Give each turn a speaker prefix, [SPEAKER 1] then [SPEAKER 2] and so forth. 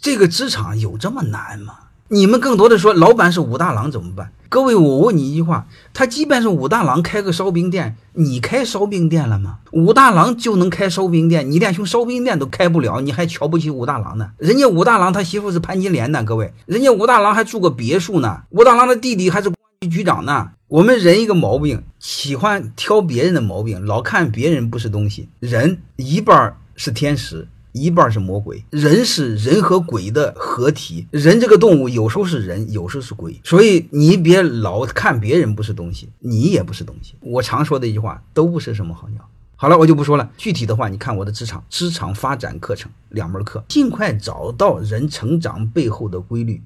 [SPEAKER 1] 这个职场有这么难吗？你们更多的说老板是武大郎怎么办？各位，我问你一句话：他即便是武大郎开个烧饼店，你开烧饼店了吗？武大郎就能开烧饼店，你连熊烧饼店都开不了，你还瞧不起武大郎呢？人家武大郎他媳妇是潘金莲呢，各位，人家武大郎还住个别墅呢，武大郎的弟弟还是公安局局长呢。我们人一个毛病，喜欢挑别人的毛病，老看别人不是东西。人一半是天使。一半是魔鬼，人是人和鬼的合体。人这个动物有时候是人，有时候是鬼，所以你别老看别人不是东西，你也不是东西。我常说的一句话，都不是什么好鸟。好了，我就不说了。具体的话，你看我的职场职场发展课程两门课，尽快找到人成长背后的规律，